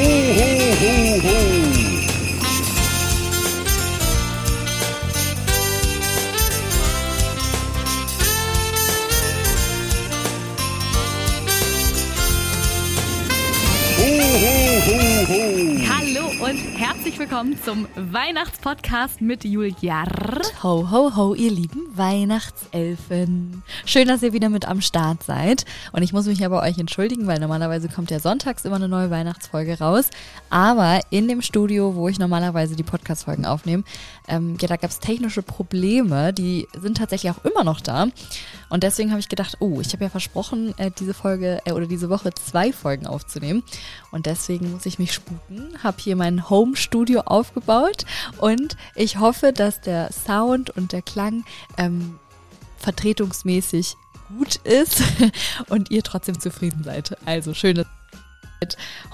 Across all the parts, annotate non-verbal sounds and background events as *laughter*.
ho, ho, ho. Herzlich willkommen zum Weihnachtspodcast mit Julia. Ho, ho, ho, ihr lieben Weihnachtselfen. Schön, dass ihr wieder mit am Start seid. Und ich muss mich ja bei euch entschuldigen, weil normalerweise kommt ja sonntags immer eine neue Weihnachtsfolge raus. Aber in dem Studio, wo ich normalerweise die Podcast-Folgen aufnehme, ähm, ja, da gab es technische Probleme. Die sind tatsächlich auch immer noch da. Und deswegen habe ich gedacht, oh, ich habe ja versprochen, äh, diese Folge äh, oder diese Woche zwei Folgen aufzunehmen. Und deswegen muss ich mich sputen, habe hier mein Home-Studio aufgebaut und ich hoffe, dass der Sound und der Klang ähm, vertretungsmäßig gut ist *laughs* und ihr trotzdem zufrieden seid. Also schöne.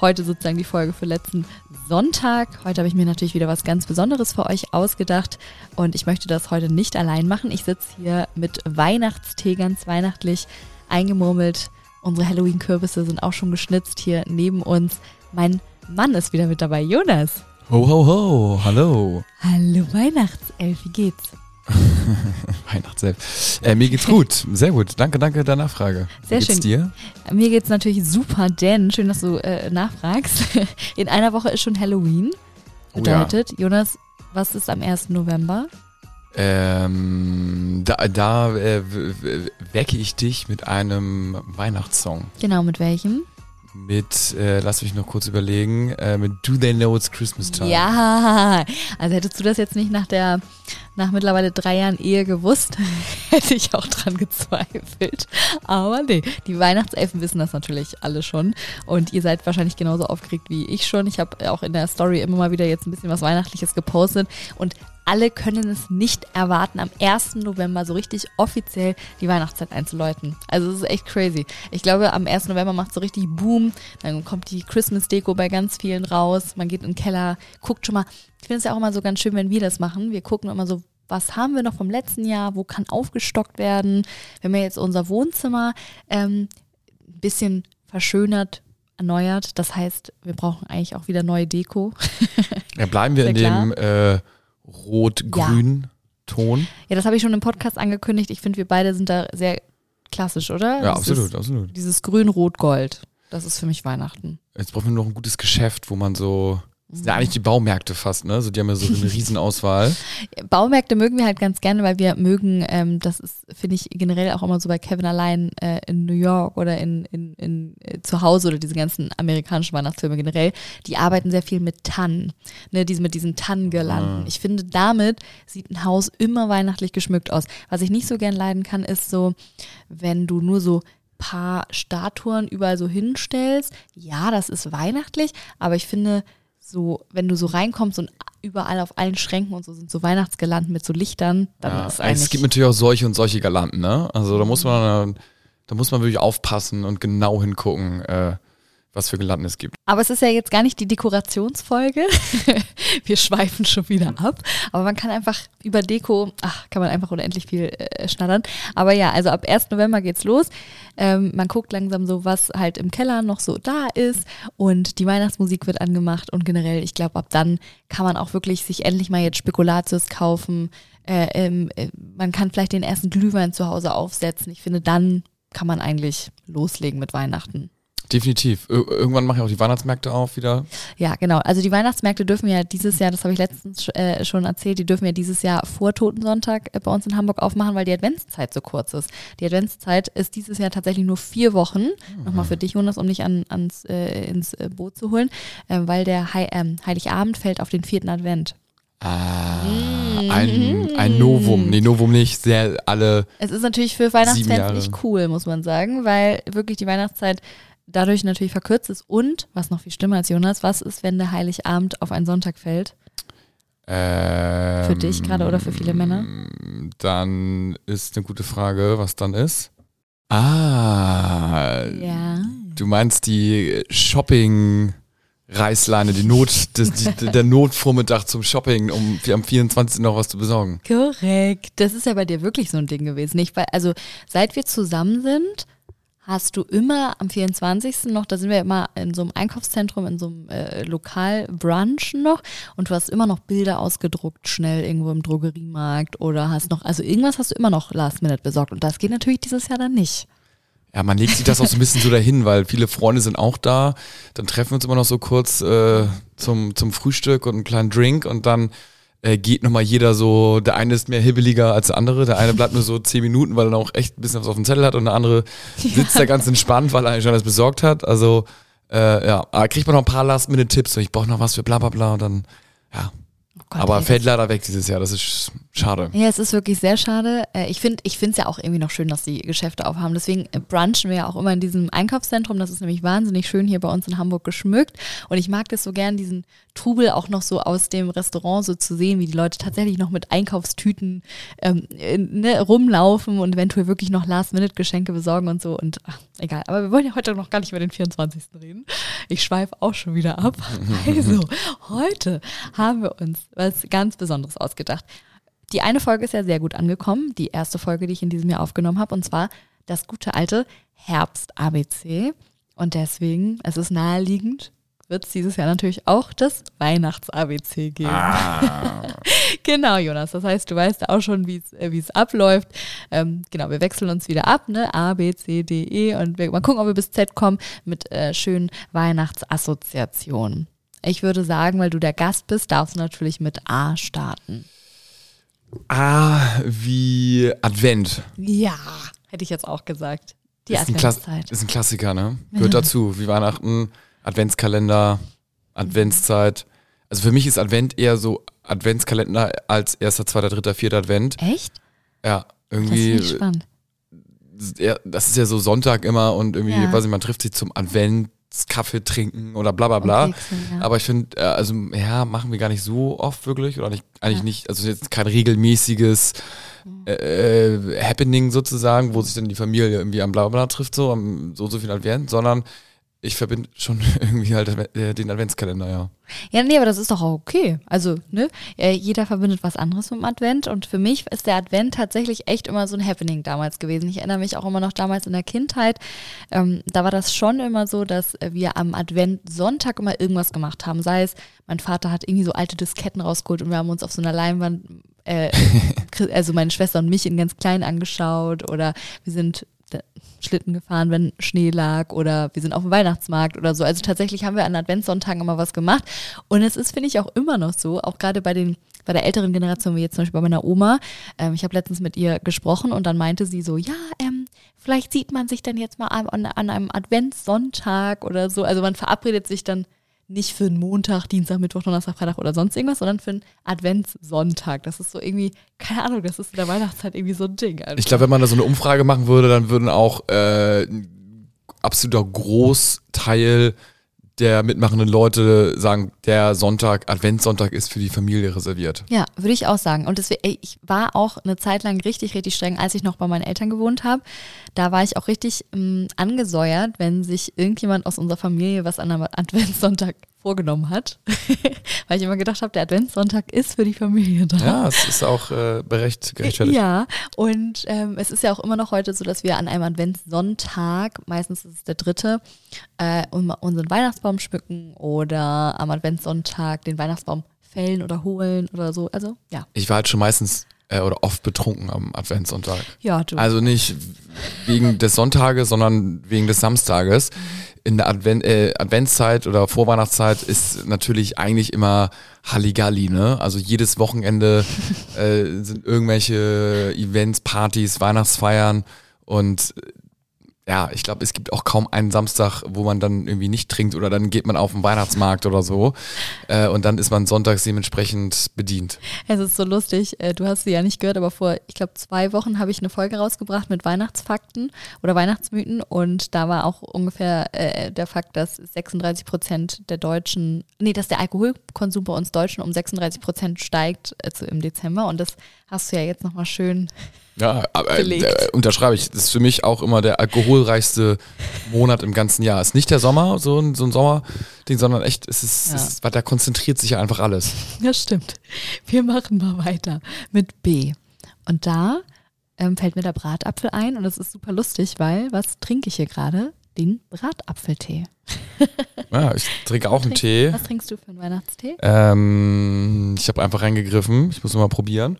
Heute sozusagen die Folge für letzten Sonntag. Heute habe ich mir natürlich wieder was ganz Besonderes für euch ausgedacht und ich möchte das heute nicht allein machen. Ich sitze hier mit Weihnachtstee ganz weihnachtlich eingemurmelt. Unsere Halloween-Kürbisse sind auch schon geschnitzt hier neben uns. Mein Mann ist wieder mit dabei, Jonas. Ho, ho, ho, hallo. Hallo Weihnachtself, wie geht's? *laughs* Weihnachtself. Äh, mir geht's gut, sehr gut. Danke, danke der Nachfrage. Sehr Wie geht's schön. dir? Mir geht's natürlich super, denn schön, dass du äh, nachfragst. *laughs* In einer Woche ist schon Halloween. Oh ja. Bedeutet, Jonas, was ist am 1. November? Ähm, da da äh, wecke ich dich mit einem Weihnachtssong. Genau, mit welchem? Mit, äh, lass mich noch kurz überlegen, äh, mit Do They Know It's Christmas Time. Ja, also hättest du das jetzt nicht nach der, nach mittlerweile drei Jahren Ehe gewusst, *laughs* hätte ich auch dran gezweifelt. Aber nee, die Weihnachtselfen wissen das natürlich alle schon. Und ihr seid wahrscheinlich genauso aufgeregt wie ich schon. Ich habe auch in der Story immer mal wieder jetzt ein bisschen was Weihnachtliches gepostet. Und alle können es nicht erwarten, am 1. November so richtig offiziell die Weihnachtszeit einzuläuten. Also es ist echt crazy. Ich glaube, am 1. November macht so richtig Boom. Dann kommt die Christmas-Deko bei ganz vielen raus. Man geht in den Keller, guckt schon mal. Ich finde es ja auch immer so ganz schön, wenn wir das machen. Wir gucken immer so, was haben wir noch vom letzten Jahr? Wo kann aufgestockt werden? Wir haben ja jetzt unser Wohnzimmer ähm, ein bisschen verschönert, erneuert. Das heißt, wir brauchen eigentlich auch wieder neue Deko. Ja, bleiben wir in Sehr klar. dem äh, rot-grün Ton. Ja, das habe ich schon im Podcast angekündigt. Ich finde, wir beide sind da sehr klassisch, oder? Ja, Das absolut, Ist absolut. dieses Grün-Rot-Gold. Das ist für mich Weihnachten. Jetzt brauchen wir noch ein gutes Geschäft, wo man so, das sind ja eigentlich die Baumärkte fast, ne? So, die haben ja so eine Riesenauswahl. *laughs* Baumärkte mögen wir halt ganz gerne, weil wir mögen, ähm, das ist, finde ich, generell auch immer so bei Kevin allein äh, in New York oder in, in, in äh, zu Hause oder diese ganzen amerikanischen Weihnachtsfilme generell, die arbeiten sehr viel mit Tannen, ne, diese, mit diesen Tannengirlanden. Ah. Ich finde, damit sieht ein Haus immer weihnachtlich geschmückt aus. Was ich nicht so gern leiden kann, ist so, wenn du nur so paar Statuen überall so hinstellst. Ja, das ist weihnachtlich, aber ich finde, so, wenn du so reinkommst und überall auf allen Schränken und so sind so Weihnachtsgelanden mit so Lichtern, dann Ja, ist es eigentlich. gibt natürlich auch solche und solche Galanten, ne? Also da muss man, da muss man wirklich aufpassen und genau hingucken, äh, was für Galanten es gibt. aber es ist ja jetzt gar nicht die Dekorationsfolge. *laughs* Wir schweifen schon wieder ab. Aber man kann einfach über Deko, ach, kann man einfach unendlich viel äh, schnattern. Aber ja, also ab 1. November geht's los. Ähm, man guckt langsam so, was halt im Keller noch so da ist. Und die Weihnachtsmusik wird angemacht. Und generell, ich glaube, ab dann kann man auch wirklich sich endlich mal jetzt Spekulatius kaufen. Äh, ähm, äh, man kann vielleicht den ersten Glühwein zu Hause aufsetzen. Ich finde, dann kann man eigentlich loslegen mit Weihnachten. Definitiv. Ir irgendwann mache ich auch die Weihnachtsmärkte auf wieder. Ja, genau. Also die Weihnachtsmärkte dürfen ja dieses Jahr, das habe ich letztens äh, schon erzählt, die dürfen ja dieses Jahr vor Totensonntag äh, bei uns in Hamburg aufmachen, weil die Adventszeit so kurz ist. Die Adventszeit ist dieses Jahr tatsächlich nur vier Wochen. Nochmal für dich, Jonas, um dich an, ans, äh, ins äh, Boot zu holen, äh, weil der Hei ähm, Heiligabend fällt auf den vierten Advent. Ah, Mm. ein, ein Novum. Nee, Novum nicht. Sehr alle. Es ist natürlich für Weihnachtsfans nicht cool, muss man sagen, weil wirklich die Weihnachtszeit dadurch natürlich verkürzt ist. Und, was noch viel schlimmer als Jonas, was ist, wenn der Heiligabend auf einen Sonntag fällt? Ähm, Für dich gerade oder für viele Männer? Dann ist eine gute Frage, was dann ist. Ah, Ja. du meinst die Shopping Reißleine, die Not, das, die, der Notvormittag zum Shopping, um am 24. noch was zu besorgen. Korrekt. Das ist ja bei dir wirklich so ein Ding gewesen. Nicht? Weil, also, seit wir zusammen sind, hast du immer am 24. noch, da sind wir immer in so einem Einkaufszentrum, in so einem äh, Lokal brunchen noch und du hast immer noch Bilder ausgedruckt, schnell irgendwo im Drogeriemarkt oder hast noch, also irgendwas hast du immer noch Last Minute besorgt und das geht natürlich dieses Jahr dann nicht. Ja, man legt sich das auch so ein bisschen so dahin, weil viele Freunde sind auch da. Dann treffen wir uns immer noch so kurz äh, zum, zum Frühstück und einen kleinen Drink und dann äh, geht nochmal jeder so, der eine ist mehr hibbeliger als der andere, der eine bleibt nur so zehn Minuten, weil er auch echt ein bisschen was auf dem Zettel hat und der andere *laughs* sitzt da ganz entspannt, weil er eigentlich schon alles besorgt hat. Also äh, ja, aber kriegt man noch ein paar Last-Minute-Tipps, so ich brauche noch was für bla bla bla und dann, ja. Oh Gott, aber fällt leider weg dieses Jahr, das ist schade. Ja, es ist wirklich sehr schade. Äh, Ich finde ich es ja auch irgendwie noch schön, dass die Geschäfte aufhaben. Deswegen äh, brunchen wir ja auch immer in diesem Einkaufszentrum. Das ist nämlich wahnsinnig schön hier bei uns in Hamburg geschmückt. Und ich mag das so gern, diesen Trubel auch noch so aus dem Restaurant so zu sehen, wie die Leute tatsächlich noch mit Einkaufstüten ähm, äh, ne, rumlaufen und eventuell wirklich noch Last-Minute-Geschenke besorgen und so. Und ach, egal. Aber wir wollen ja heute noch gar nicht über den 24. reden. Ich schweife auch schon wieder ab. *laughs* Also, heute haben wir uns was ganz Besonderes ausgedacht. Die eine Folge ist ja sehr gut angekommen, die erste Folge, die ich in diesem Jahr aufgenommen habe, und zwar das gute alte Herbst-ABC. Und deswegen, es ist naheliegend, wird es dieses Jahr natürlich auch das Weihnachts-ABC geben. *laughs* genau, Jonas. Das heißt, du weißt auch schon, wie es äh, wie es abläuft. Ähm, genau, wir wechseln uns wieder ab, ne? A, B, C, D, E. Und wir mal gucken, ob wir bis Z kommen mit äh, schönen Weihnachtsassoziationen. Ich würde sagen, weil du der Gast bist, darfst du natürlich mit A starten. Ah, wie Advent. Ja, hätte ich jetzt auch gesagt. Die ist, ein Adventszeit. ist ein Klassiker, ne? Gehört dazu, wie Weihnachten, Adventskalender, Adventszeit. Also für mich ist Advent eher so Adventskalender als erster, zweiter, dritter, vierter Advent. Echt? Ja, Das irgendwie. finde ich spannend. ja, das ist ja so Sonntag immer und irgendwie, Ja. weiß ich, man trifft sich zum Adventskaffee trinken oder bla bla bla. Und Kekse, ja. Aber ich finde, äh, also ja, machen wir gar nicht so oft wirklich oder nicht, eigentlich Ja. nicht, also jetzt kein regelmäßiges äh, Happening sozusagen, wo sich dann die Familie irgendwie am bla bla trifft, so am so so viel Advent, sondern ich verbinde schon *laughs* irgendwie halt äh, den Adventskalender, ja. Ja, nee, aber das ist doch auch okay. Also, ne, äh, jeder verbindet was anderes mit dem Advent und für mich ist der Advent tatsächlich echt immer so ein Happening damals gewesen. Ich erinnere mich auch immer noch damals in der Kindheit, ähm, da war das schon immer so, dass wir am Advent-Sonntag immer irgendwas gemacht haben. Sei es, mein Vater hat irgendwie so alte Disketten rausgeholt und wir haben uns auf so einer Leinwand, äh, *laughs* also meine Schwester und mich in ganz klein angeschaut oder wir sind Schlitten gefahren, wenn Schnee lag oder wir sind auf dem Weihnachtsmarkt oder so. Also tatsächlich haben wir an Adventssonntagen immer was gemacht. Und es ist, finde ich, auch immer noch so, auch gerade bei den bei der älteren Generation, wie jetzt zum Beispiel bei meiner Oma. Ähm, ich habe letztens mit ihr gesprochen und dann meinte sie so, ja, ähm, vielleicht sieht man sich dann jetzt mal an, an, an einem Adventssonntag oder so. Also man verabredet sich dann nicht für einen Montag, Dienstag, Mittwoch, Donnerstag, Freitag oder sonst irgendwas, sondern für einen Adventssonntag. Das ist so irgendwie, keine Ahnung, das ist in der Weihnachtszeit irgendwie so ein Ding. Also. Ich glaube, wenn man da so eine Umfrage machen würde, dann würden auch äh, ein absoluter Großteil der mitmachenden Leute sagen, der Sonntag, Adventssonntag ist für die Familie reserviert. Ja, würde ich auch sagen. Und deswegen, ich war auch eine Zeit lang richtig, richtig streng, als ich noch bei meinen Eltern gewohnt habe. Da war ich auch richtig ähm, angesäuert, wenn sich irgendjemand aus unserer Familie was an einem Adventssonntag vorgenommen hat. *laughs* Weil ich immer gedacht habe, der Adventssonntag ist für die Familie da. Ja, es ist auch äh, berecht, gerechtfertigt. Ja, und ähm, es ist ja auch immer noch heute so, dass wir an einem Adventssonntag, meistens ist es der dritte, äh, unseren Weihnachtsbaum schmücken oder am Adventssonntag den Weihnachtsbaum fällen oder holen oder so. Also ja. Ich war halt schon meistens äh, oder oft betrunken am Adventssonntag. Ja, du. Also nicht wegen des Sonntages, sondern wegen des Samstages. In der Advent, äh, Adventszeit oder Vorweihnachtszeit ist natürlich eigentlich immer Halligalli, ne? Also jedes Wochenende *laughs* äh, sind irgendwelche Events, Partys, Weihnachtsfeiern und ja, ich glaube, es gibt auch kaum einen Samstag, wo man dann irgendwie nicht trinkt oder dann geht man auf den Weihnachtsmarkt oder so äh, und dann ist man sonntags dementsprechend bedient. Es ist so lustig, äh, du hast sie ja nicht gehört, aber vor, ich glaube, zwei Wochen habe ich eine Folge rausgebracht mit Weihnachtsfakten oder Weihnachtsmythen und da war auch ungefähr äh, der Fakt, dass 36 Prozent der Deutschen, nee, dass der Alkoholkonsum bei uns Deutschen um 36 Prozent steigt äh, im Dezember und das hast du ja jetzt nochmal schön. Ja, aber äh, äh, unterschreibe ich. Das ist für mich auch immer der alkoholreichste Monat im ganzen Jahr. Ist nicht der Sommer, so ein, so ein Sommerding, sondern echt, es ist, Ja. es ist, weil da konzentriert sich ja einfach alles. Ja, stimmt. Wir machen mal weiter mit B. Und da ähm, fällt mir der Bratapfel ein und das ist super lustig, weil was trinke ich hier gerade? Den Bratapfeltee. *laughs* Ja, ich trinke auch einen Tee. Was trinkst du für einen Weihnachtstee? Ähm, ich habe einfach reingegriffen. Ich muss mal probieren.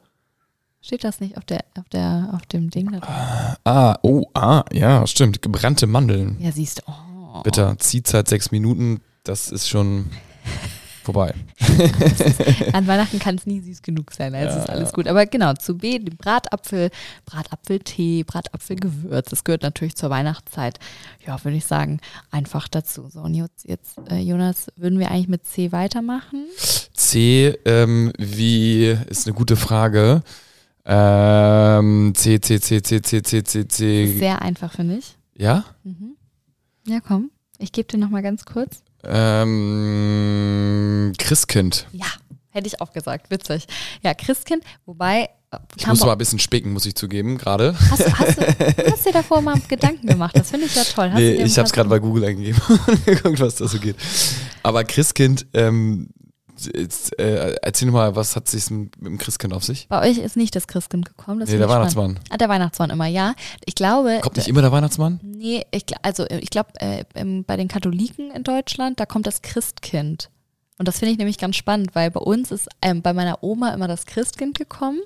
Steht das nicht auf der, auf der, auf dem Ding da drauf? Ah, oh, ah, ja, stimmt. Gebrannte Mandeln. Ja, siehst du. Oh. Bitter. Ziehzeit sechs Minuten. Das ist schon vorbei. *laughs* An Weihnachten kann es nie süß genug sein, also ist alles gut. Aber genau, zu B, Bratapfel, Bratapfeltee, Bratapfelgewürz, das gehört natürlich zur Weihnachtszeit. Ja, würde ich sagen, einfach dazu. So, und jetzt, jetzt äh, Jonas, würden wir eigentlich mit C weitermachen? C, ähm, wie, ist eine gute Frage. Ähm, C, C, C, C, C, C, C, C. Sehr einfach, finde ich. Ja? Mhm. Ja, komm. Ich gebe dir nochmal ganz kurz. Ähm, Christkind. Ja, hätte ich auch gesagt. Witzig. Ja, Christkind, wobei. äh, Ich muss mal ein bisschen spicken, muss ich zugeben, gerade. Hast, du- hast, du, hast dir davor mal Gedanken gemacht. Das finde ich ja toll. Hast Nee, ich habe es gerade bei Google eingegeben *laughs* und geguckt, was da so geht. Aber Christkind, ähm, jetzt, äh, erzähl mal, was hat sich mit dem Christkind auf sich? Bei euch ist nicht das Christkind gekommen. Das Nee, der spannend. Weihnachtsmann. Ah, der Weihnachtsmann immer, ja. Ich glaube. Kommt nicht immer der Weihnachtsmann? Nee, ich, also äh, ich glaube, äh, bei den Katholiken in Deutschland, da kommt das Christkind. Und das finde ich nämlich ganz spannend, weil bei uns ist ähm, bei meiner Oma immer das Christkind gekommen.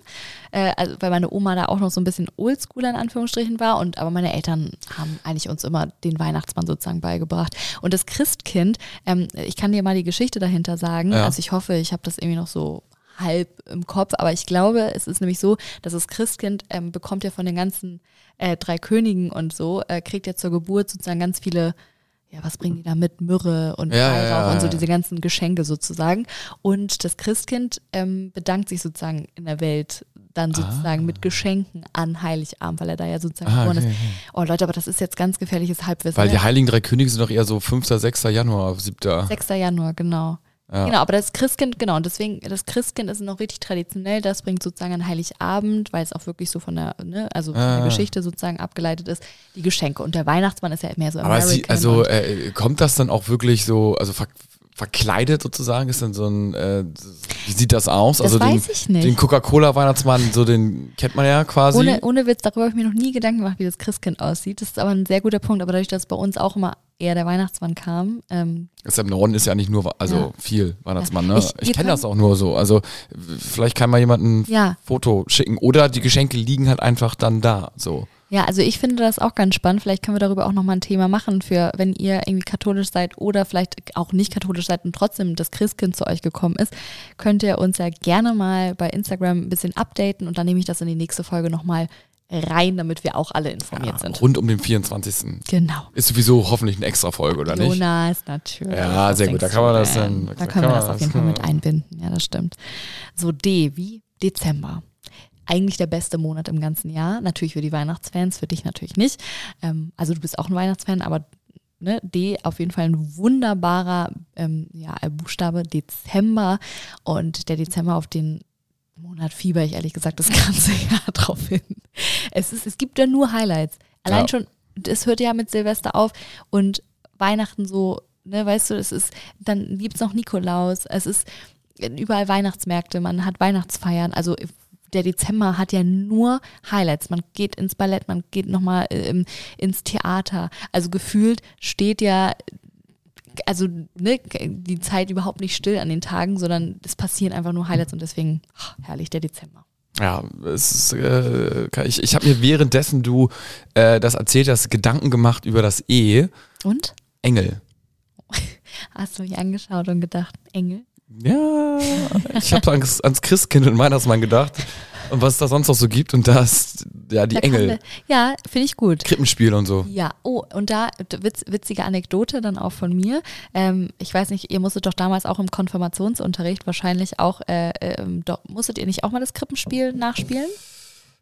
Äh, also weil meine Oma da auch noch so ein bisschen oldschooler in Anführungsstrichen war. Und aber meine Eltern haben eigentlich uns immer den Weihnachtsmann sozusagen beigebracht. Und das Christkind, ähm, ich kann dir mal die Geschichte dahinter sagen. Ja. Also ich hoffe, ich habe das irgendwie noch so halb im Kopf, aber ich glaube, es ist nämlich so, dass das Christkind ähm, bekommt ja von den ganzen äh, drei Königen und so, äh, kriegt ja zur Geburt sozusagen ganz viele, ja, was bringen die da mit? Myrrhe und Ja, Weihrauch ja, ja, und so diese ganzen Geschenke sozusagen. Und das Christkind ähm, bedankt sich sozusagen in der Welt dann sozusagen mit Geschenken an Heiligabend, weil er da ja sozusagen Ah, geboren okay, ist. Oh Leute, aber das ist jetzt ganz gefährliches Halbwissen. Weil die ne? Heiligen Drei Könige sind doch eher so 5., 6. Januar, 7. 6. Januar, genau. Ja. Genau, aber das Christkind, genau, und deswegen, das Christkind ist noch richtig traditionell, das bringt sozusagen an Heiligabend, weil es auch wirklich so von der, ne, also von Ah. der Geschichte sozusagen abgeleitet ist, die Geschenke. Und der Weihnachtsmann ist ja mehr so Aber American. sie, also äh, kommt das dann auch wirklich so, also verkleidet sozusagen? Ist dann so ein, äh, wie sieht das aus? das also den, weiß ich nicht. den Coca-Cola-Weihnachtsmann, so den kennt man ja quasi. ohne, ohne Witz, darüber habe ich mir noch nie Gedanken gemacht, wie das Christkind aussieht. Das ist aber ein sehr guter Punkt, aber dadurch, dass bei uns auch immer eher der Weihnachtsmann kam, ähm, Ist im Norden ist ja nicht nur, also Ja. viel Weihnachtsmann, ne? Ich- Ich, kenne das auch nur so. Also vielleicht kann mal jemand ein ja, Foto schicken oder die Geschenke liegen halt einfach dann da. So. Ja, also ich finde das auch ganz spannend. Vielleicht können wir darüber auch nochmal ein Thema machen, für wenn ihr irgendwie katholisch seid oder vielleicht auch nicht katholisch seid und trotzdem das Christkind zu euch gekommen ist, könnt ihr uns ja gerne mal bei Instagram ein bisschen updaten und dann nehme ich das in die nächste Folge nochmal rein, damit wir auch alle informiert sind. Rund um den 24. Genau. Ist sowieso hoffentlich eine extra Folge, oder nicht? Jonas, natürlich. Ja, sehr gut. Da kann man das dann- Da da können wir das auf jeden Fall mit einbinden. Ja, das stimmt. So, D wie Dezember. Eigentlich der beste Monat im ganzen Jahr. Natürlich für die Weihnachtsfans, für dich natürlich nicht. Ähm, also du bist auch ein Weihnachtsfan, aber ne, D auf jeden Fall ein wunderbarer ähm, ja, Buchstabe, Dezember. Und der Dezember auf den Monat fieber ich ehrlich gesagt das ganze *laughs* Jahr drauf hin. Es, ist, es gibt ja nur Highlights. Allein Ja. schon, es hört ja mit Silvester auf und Weihnachten so, ne, weißt du, es ist, dann gibt es noch Nikolaus, es ist überall Weihnachtsmärkte, man hat Weihnachtsfeiern, also der Dezember hat ja nur Highlights. Man geht ins Ballett, man geht nochmal ähm, ins Theater. Also gefühlt steht ja, also ne, die Zeit überhaupt nicht still an den Tagen, sondern es passieren einfach nur Highlights und deswegen ach, herrlich der Dezember. Ja, es ist, äh, ich, ich habe mir währenddessen du äh, das erzählt hast, Gedanken gemacht über das E. Und? Engel. *laughs* Hast du mich angeschaut und gedacht, Engel? Ja, ich habe ans, ans Christkind und Weihnachtsmann gedacht und was es da sonst noch so gibt und da ist ja die Da Engel, Ja, finde ich gut. Krippenspiel und so. Ja, oh, und da witz, witzige Anekdote dann auch von mir. Ähm, ich weiß nicht, ihr musstet doch damals auch im Konfirmationsunterricht wahrscheinlich auch, äh, ähm, doch, musstet ihr nicht auch mal das Krippenspiel nachspielen?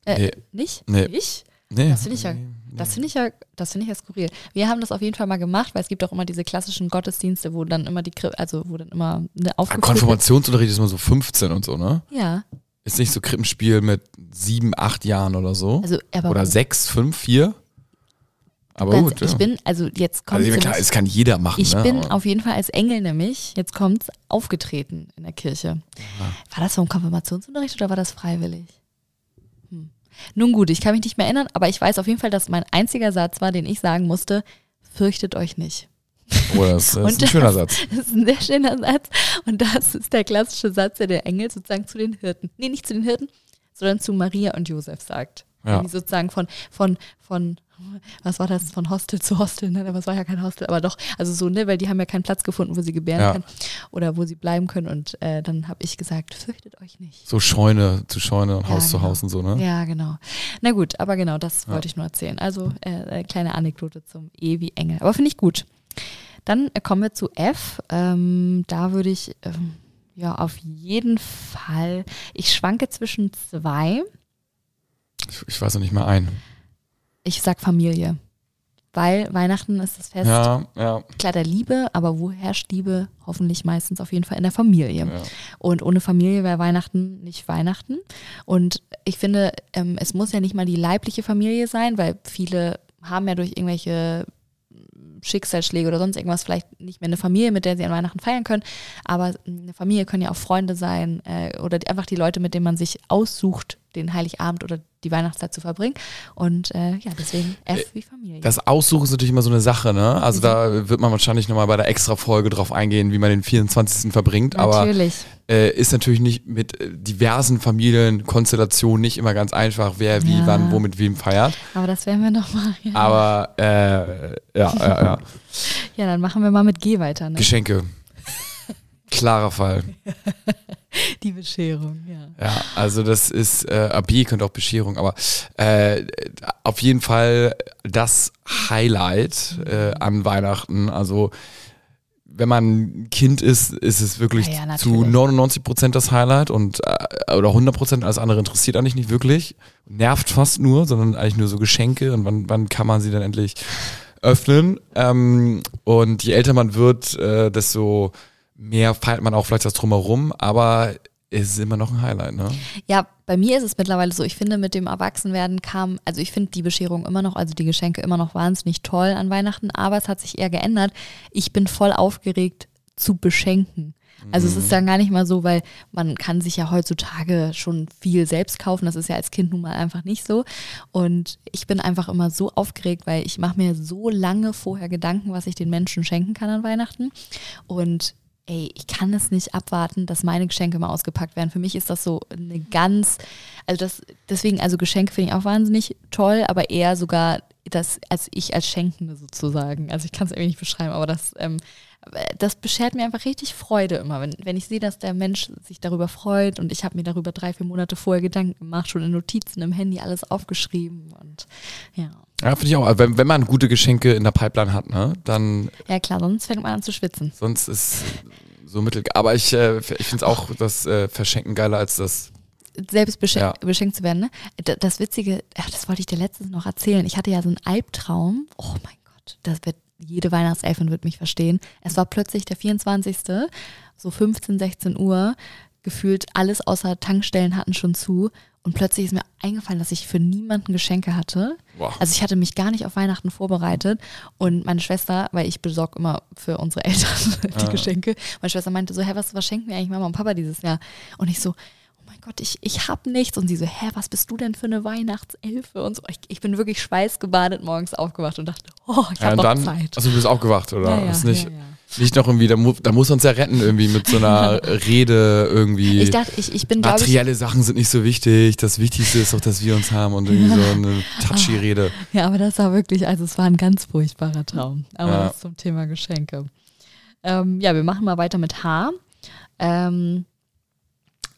Äh, Nee. Nicht? Nee. Nicht? Nee. Das finde ich ja, das finde ich ja, das finde ich ja skurril. Wir haben das auf jeden Fall mal gemacht, weil es gibt auch immer diese klassischen Gottesdienste, wo dann immer die, also wo dann immer eine Ah, wird. Konfirmationsunterricht ist immer so 15 und so, ne? Ja, Ist nicht so Krippenspiel mit sieben, acht Jahren oder so. also aber oder sechs, fünf, vier. Aber ganz, gut, ich ja. bin, also jetzt kommt also, klar, es kann jeder machen. Ich ne? bin Aber- auf jeden Fall als Engel nämlich, jetzt kommt's, aufgetreten in der Kirche. War das vom Konfirmationsunterricht oder war das freiwillig? Nun gut, ich kann mich nicht mehr erinnern, aber ich weiß auf jeden Fall, dass mein einziger Satz war, den ich sagen musste, fürchtet euch nicht. Oh, das, ist Und ein schöner das- Satz. Das *laughs* ist ein sehr schöner Satz. Und das ist der klassische Satz, der der Engel sozusagen zu den Hirten, nee, nicht zu den Hirten, sondern zu Maria und Josef sagt. Ja. Die sozusagen von, von, von, was war das, von Hostel zu Hostel, ne? aber es war ja kein Hostel, aber doch, also so, ne, weil die haben ja keinen Platz gefunden, wo sie gebären Ja. können oder wo sie bleiben können. Und äh, dann habe ich gesagt, fürchtet euch nicht. So Scheune zu Scheune und Ja, Haus zu genau. Haus und so, ne? Ja, genau. Na gut, aber genau, das Ja. wollte ich nur erzählen. Also äh, eine kleine Anekdote zum E wie Engel. Aber finde ich gut. Dann äh, kommen wir zu F. Ähm, da würde ich ähm, ja auf jeden Fall, ich schwanke zwischen zwei. Ich, ich weiß noch nicht mal ein. Ich sag Familie. Weil Weihnachten ist das Fest Ja, ja, klar der Liebe, aber wo herrscht Liebe? Hoffentlich meistens auf jeden Fall in der Familie. ja. Und ohne Familie wäre Weihnachten nicht Weihnachten. Und ich finde, ähm, es muss ja nicht mal die leibliche Familie sein, weil viele haben ja durch irgendwelche Schicksalsschläge oder sonst irgendwas vielleicht nicht mehr eine Familie, mit der sie an Weihnachten feiern können. Aber eine Familie können ja auch Freunde sein äh, oder die, einfach die Leute, mit denen man sich aussucht, den Heiligabend oder die Weihnachtszeit zu verbringen. Und äh, ja, deswegen F wie Familie. Das Aussuchen ist natürlich immer so eine Sache, ne? Also Mhm. da wird man wahrscheinlich nochmal bei der Extra-Folge drauf eingehen, wie man den 24. verbringt. Aber Natürlich. äh, ist natürlich nicht mit äh, diversen Familienkonstellationen nicht immer ganz einfach, wer wie, Ja. wann, wo mit wem feiert. Aber das werden wir nochmal. Ja. Aber äh, ja, ja, ja. *laughs* ja, dann machen wir mal mit G weiter. Ne? Geschenke. Klarer Fall. *laughs* Die Bescherung, ja. Ja, also das ist, äh, AB könnte auch Bescherung, aber äh, auf jeden Fall das Highlight äh, an Weihnachten. Also wenn man ein Kind ist, ist es wirklich Ja, ja, zu natürlich. 99 Prozent das Highlight und äh, oder 100 Prozent, alles andere interessiert eigentlich nicht wirklich. Nervt fast nur, sondern eigentlich nur so Geschenke und wann, wann kann man sie dann endlich öffnen. Ähm, und je älter man wird, äh, desto mehr feiert man auch vielleicht das drumherum, aber es ist immer noch ein Highlight, ne? Ja, bei mir ist es mittlerweile so, ich finde, mit dem Erwachsenwerden kam, also ich finde die Bescherung immer noch, also die Geschenke immer noch wahnsinnig toll an Weihnachten, aber es hat sich eher geändert. Ich bin voll aufgeregt zu beschenken. Also es ist dann gar nicht mal so, weil man kann sich ja heutzutage schon viel selbst kaufen. Das ist ja als Kind nun mal einfach nicht so. Und ich bin einfach immer so aufgeregt, weil ich mache mir so lange vorher Gedanken, was ich den Menschen schenken kann an Weihnachten. Und ey, ich kann es nicht abwarten, dass meine Geschenke mal ausgepackt werden. Für mich ist das so eine ganz, also das, deswegen, also Geschenke finde ich auch wahnsinnig toll, aber eher sogar das, als ich als Schenkende sozusagen. Also ich kann es irgendwie nicht beschreiben, aber das, ähm, das beschert mir einfach richtig Freude immer, wenn, wenn ich sehe, dass der Mensch sich darüber freut und ich habe mir darüber drei, vier Monate vorher Gedanken gemacht, schon in Notizen im Handy alles aufgeschrieben und ja. Ja, finde ich auch. Wenn, wenn man gute Geschenke in der Pipeline hat, ne, dann Ja klar, sonst fängt man an zu schwitzen. sonst ist so mittel. Aber ich, äh, ich finde es auch das äh, Verschenken geiler als das. Selbst beschen Ja. beschenkt zu werden. Ne? Das Witzige, ach, das wollte ich dir letztens noch erzählen. Ich hatte ja so einen Albtraum. Oh mein Gott, das wird jede Weihnachtselfin wird mich verstehen. Es war plötzlich der 24. so 15, 16 Uhr. Gefühlt alles außer Tankstellen hatten schon zu. Und plötzlich ist mir eingefallen, dass ich für niemanden Geschenke hatte. Wow. Also ich hatte mich gar nicht auf Weihnachten vorbereitet. Und meine Schwester, weil ich besorge immer für unsere Eltern *laughs* die Ah. Geschenke, meine Schwester meinte so, hä, was, was schenken wir eigentlich Mama und Papa dieses Jahr? Und ich so, mein Gott, ich, ich hab nichts. Und sie so, hä, was bist du denn für eine Weihnachtselfe? Und so. Ich, ich bin wirklich schweißgebadet morgens aufgewacht und dachte, oh, ich Ja, habe noch dann, Zeit. also du bist aufgewacht, oder? Ja, ja, ist nicht, ja, nicht noch irgendwie, da, mu da muss uns ja retten, irgendwie mit so einer *laughs* Rede irgendwie. Ich dachte, ich, ich bin, glaube ich, Materielle Sachen sind nicht so wichtig. Das Wichtigste ist doch, dass wir uns haben und *laughs* irgendwie so eine touchy Rede. *laughs* Ja, aber das war wirklich, also es war ein ganz furchtbarer Traum. Aber das zum Thema Geschenke. Ähm, ja, wir machen mal weiter mit H. Ähm,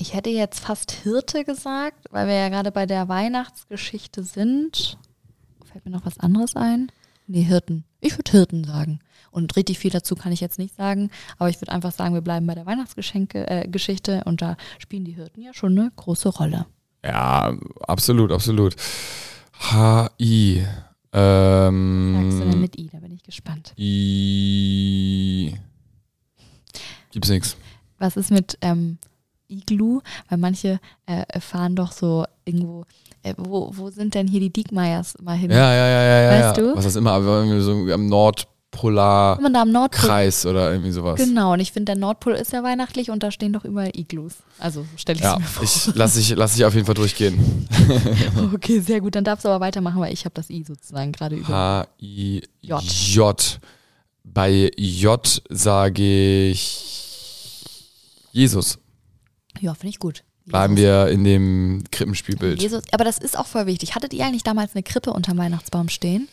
ich hätte jetzt fast Hirte gesagt, weil wir ja gerade bei der Weihnachtsgeschichte sind. Fällt mir noch was anderes ein? Nee, Hirten. Ich würde Hirten sagen. Und richtig viel dazu kann ich jetzt nicht sagen, aber ich würde einfach sagen, wir bleiben bei der Weihnachtsgeschenke äh, und da spielen die Hirten ja schon eine große Rolle. Ja, absolut, absolut. H-I. Ähm, Sagst du denn mit I? Da bin ich gespannt. I. Gibt's nichts. Was ist mit ähm, Iglu? Weil manche äh, fahren doch so irgendwo. Äh, wo, wo sind denn hier die Diekmeyers mal hin? Ja, ja, ja, ja, ja. Weißt ja. du? Was das immer, aber irgendwie so am Nordpol Polarkreis oder irgendwie sowas. Genau, und ich finde, der Nordpol ist ja weihnachtlich und da stehen doch überall Iglus. Also stelle ich Ja, mir vor. ich lass ich, lass ich auf jeden Fall durchgehen. *laughs* Okay, sehr gut. Dann darfst du aber weitermachen, weil ich habe das I sozusagen gerade über. H-I-J. Bei J sage ich Jesus. Ja, finde ich gut. Bleiben wir in dem Krippenspielbild. Jesus, aber das ist auch voll wichtig. Hattet ihr eigentlich damals eine Krippe unterm Weihnachtsbaum stehen?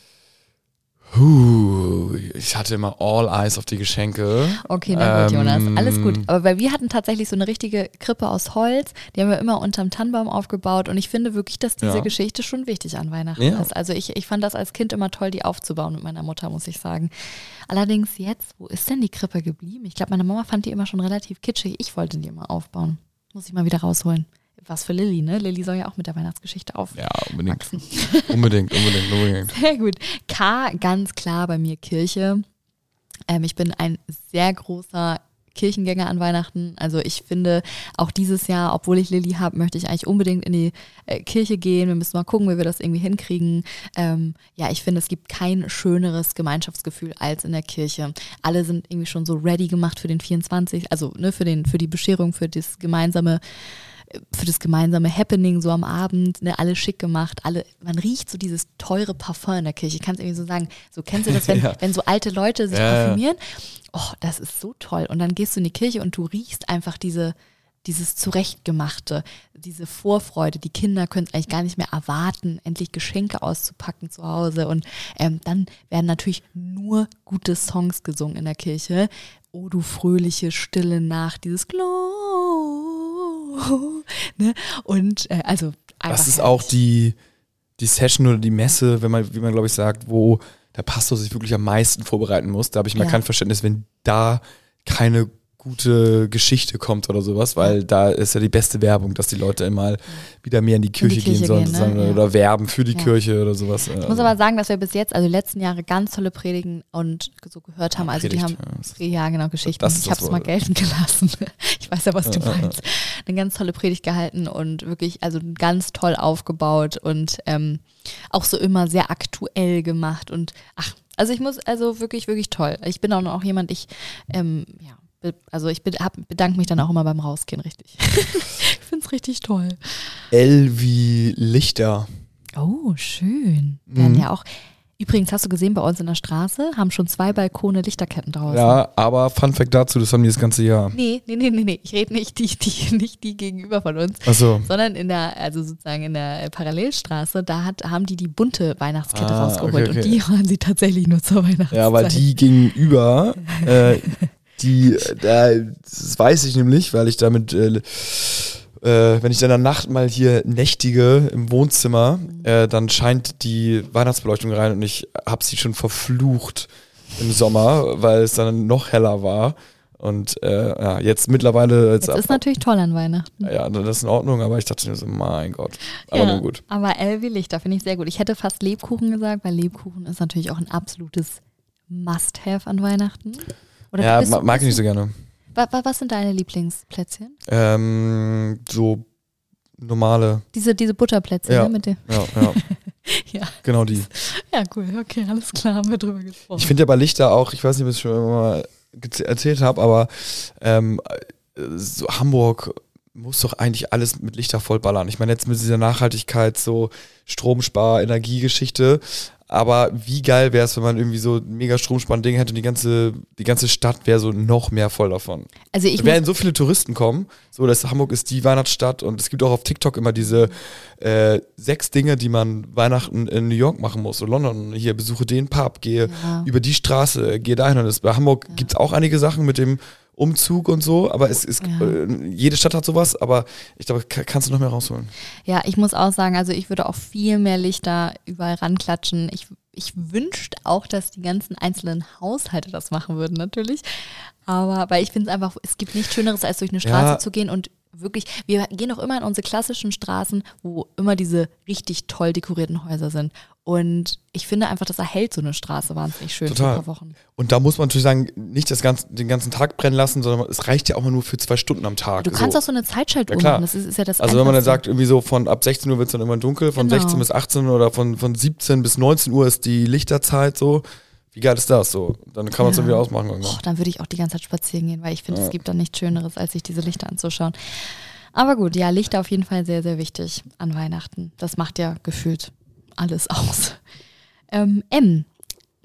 Huh, ich hatte immer all eyes auf die Geschenke. Okay, na gut, Jonas, Ähm, alles gut. Aber weil wir hatten tatsächlich so eine richtige Krippe aus Holz, die haben wir immer unterm Tannenbaum aufgebaut und ich finde wirklich, dass diese Ja. Geschichte schon wichtig an Weihnachten Ja. ist. Also ich, ich fand das als Kind immer toll, die aufzubauen mit meiner Mutter, muss ich sagen. Allerdings jetzt, wo ist denn die Krippe geblieben? Ich glaube, meine Mama fand die immer schon relativ kitschig. Ich wollte die immer aufbauen. Muss ich mal wieder rausholen. Was für Lilly, ne? Lilly soll ja auch mit der Weihnachtsgeschichte auf. Ja, unbedingt. *laughs* unbedingt, unbedingt, unbedingt. Sehr gut. K, ganz klar bei mir Kirche. Ähm, ich bin ein sehr großer Kirchengänger an Weihnachten. Also ich finde auch dieses Jahr, obwohl ich Lilly habe, möchte ich eigentlich unbedingt in die äh, Kirche gehen. Wir müssen mal gucken, wie wir das irgendwie hinkriegen. Ähm, ja, ich finde, es gibt kein schöneres Gemeinschaftsgefühl als in der Kirche. Alle sind irgendwie schon so ready gemacht für den 24, also ne, für, den, für die Bescherung, für das gemeinsame für das gemeinsame Happening so am Abend, ne, alle schick gemacht, alle, man riecht so dieses teure Parfum in der Kirche. Ich kann es irgendwie so sagen, so kennst du das, *laughs* wenn, Ja. wenn so alte Leute sich Ja, parfümieren? Oh, das ist so toll. Und dann gehst du in die Kirche und du riechst einfach diese, dieses Zurechtgemachte, diese Vorfreude. Die Kinder können es eigentlich gar nicht mehr erwarten, endlich Geschenke auszupacken zu Hause. Und ähm, dann werden natürlich nur gute Songs gesungen in der Kirche. Oh, du fröhliche, stille Nacht, dieses Glow. *laughs* Ne? Und äh, also einfach. Das ist herrlich. auch die, die Session oder die Messe, wenn man, wie man glaube ich sagt, wo der Pastor sich wirklich am meisten vorbereiten muss. Da habe ich mal Ja. kein Verständnis, wenn da keine gute Geschichte kommt oder sowas, weil da ist ja die beste Werbung, dass die Leute mal wieder mehr in die Kirche, Kirche gehen sollen gehen, ne? sozusagen, Ja. oder werben für die Ja. Kirche oder sowas. Ich muss aber sagen, dass wir bis jetzt, also die letzten Jahre, ganz tolle Predigen und so gehört haben. Also die haben, Predigt, ja. genau, Geschichten. Ich habe es mal gelten gelassen. *laughs* Ich weiß ja, was du meinst. Eine ganz tolle Predigt gehalten und wirklich, also ganz toll aufgebaut und ähm, auch so immer sehr aktuell gemacht und ach, also ich muss, also wirklich, wirklich toll. Ich bin auch noch jemand, ich, ähm, ja, also ich bedanke mich dann auch immer beim Rausgehen, richtig. *laughs* ich finde es richtig toll. L wie Lichter. Oh, schön. Werden Mhm. ja auch. Übrigens, hast du gesehen, bei uns in der Straße haben schon zwei Balkone Lichterketten draußen. Ja, aber Fun Fact dazu, das haben die das ganze Jahr. Nee, nee, nee, nee, nee. Ich rede nicht die, die, nicht die gegenüber von uns, Achso. sondern in der, also sozusagen in der äh, Parallelstraße, da hat, haben die die bunte Weihnachtskette Ah, rausgeholt okay, okay. und die *laughs* waren sie tatsächlich nur zur Weihnachtszeit. Ja, weil die gegenüber, äh, *laughs* die, äh, da, das weiß ich nämlich, weil ich damit, äh, äh, wenn ich dann in der Nacht mal hier nächtige im Wohnzimmer, äh, dann scheint die Weihnachtsbeleuchtung rein und ich habe sie schon verflucht im Sommer, weil es dann noch heller war. Und äh, ja, jetzt mittlerweile, jetzt, Jetzt ist natürlich toll an Weihnachten. ja, das ist in Ordnung, aber ich dachte mir so, mein Gott. Aber ja, nur gut. Aber wie Lichter finde ich sehr gut. Ich hätte fast Lebkuchen gesagt, weil Lebkuchen ist natürlich auch ein absolutes Must-Have an Weihnachten. Oder Ja, ma- mag ich nicht so gerne. Wa- wa- Was sind deine Lieblingsplätzchen? Ähm, so normale, Diese, diese Butterplätzchen, Ja. ne? Mit dem. ja, ja, *laughs* Ja. genau die. ja, cool. Okay, alles klar, haben wir drüber gesprochen. Ich finde ja bei Lichter auch, ich weiß nicht, ob ich es schon mal erzählt habe, aber ähm, äh, so Hamburg muss doch eigentlich alles mit Lichter vollballern. Ich meine jetzt mit dieser Nachhaltigkeit, so Stromspar, Energiegeschichte. Aber wie geil wäre es, wenn man irgendwie so ein mega Stromsparen-Ding hätte und die ganze, die ganze Stadt wäre so noch mehr voll davon. also ich werden so viele Touristen kommen. So, dass Hamburg ist die Weihnachtsstadt und es gibt auch auf TikTok immer diese äh, sechs Dinge, die man Weihnachten in New York machen muss. Oder London. Hier besuche den Pub, gehe Ja. über die Straße, gehe dahin. Und das, bei Hamburg gibt es auch einige Sachen mit dem Umzug und so, aber es ist Ja. äh, jede Stadt hat sowas, aber ich glaube, ka- kannst du noch mehr rausholen. ja, ich muss auch sagen, also ich würde auch viel mehr Lichter überall ranklatschen. Ich, ich wünschte auch, dass die ganzen einzelnen Haushalte das machen würden, natürlich. Aber weil ich finde es einfach, es gibt nichts Schöneres, als durch eine Straße Ja. zu gehen und wirklich, wir gehen auch immer in unsere klassischen Straßen, wo immer diese richtig toll dekorierten Häuser sind. Und ich finde einfach, das erhält so eine Straße wahnsinnig schön für Total. ein paar Wochen. Und da muss man natürlich sagen, nicht das ganze, den ganzen Tag brennen lassen, sondern es reicht ja auch mal nur für zwei Stunden am Tag. Du kannst so. auch so eine Zeitschaltuhr Ja, machen. Das ist, ist ja das Also wenn man dann sagt, irgendwie so von ab 16 Uhr wird es dann irgendwann dunkel, von Genau. 16 bis 18 oder von, von 17 bis 19 Uhr ist die Lichterzeit so, Wie geil ist das so? Dann kann man es Ja. dann wieder ausmachen Oh, irgendwann. dann würde ich auch die ganze Zeit spazieren gehen, weil ich finde, Ja. es gibt dann nichts Schöneres, als sich diese Lichter anzuschauen. Aber gut, ja, Lichter auf jeden Fall sehr, sehr wichtig an Weihnachten. Das macht ja gefühlt alles *laughs* aus. Ähm, M,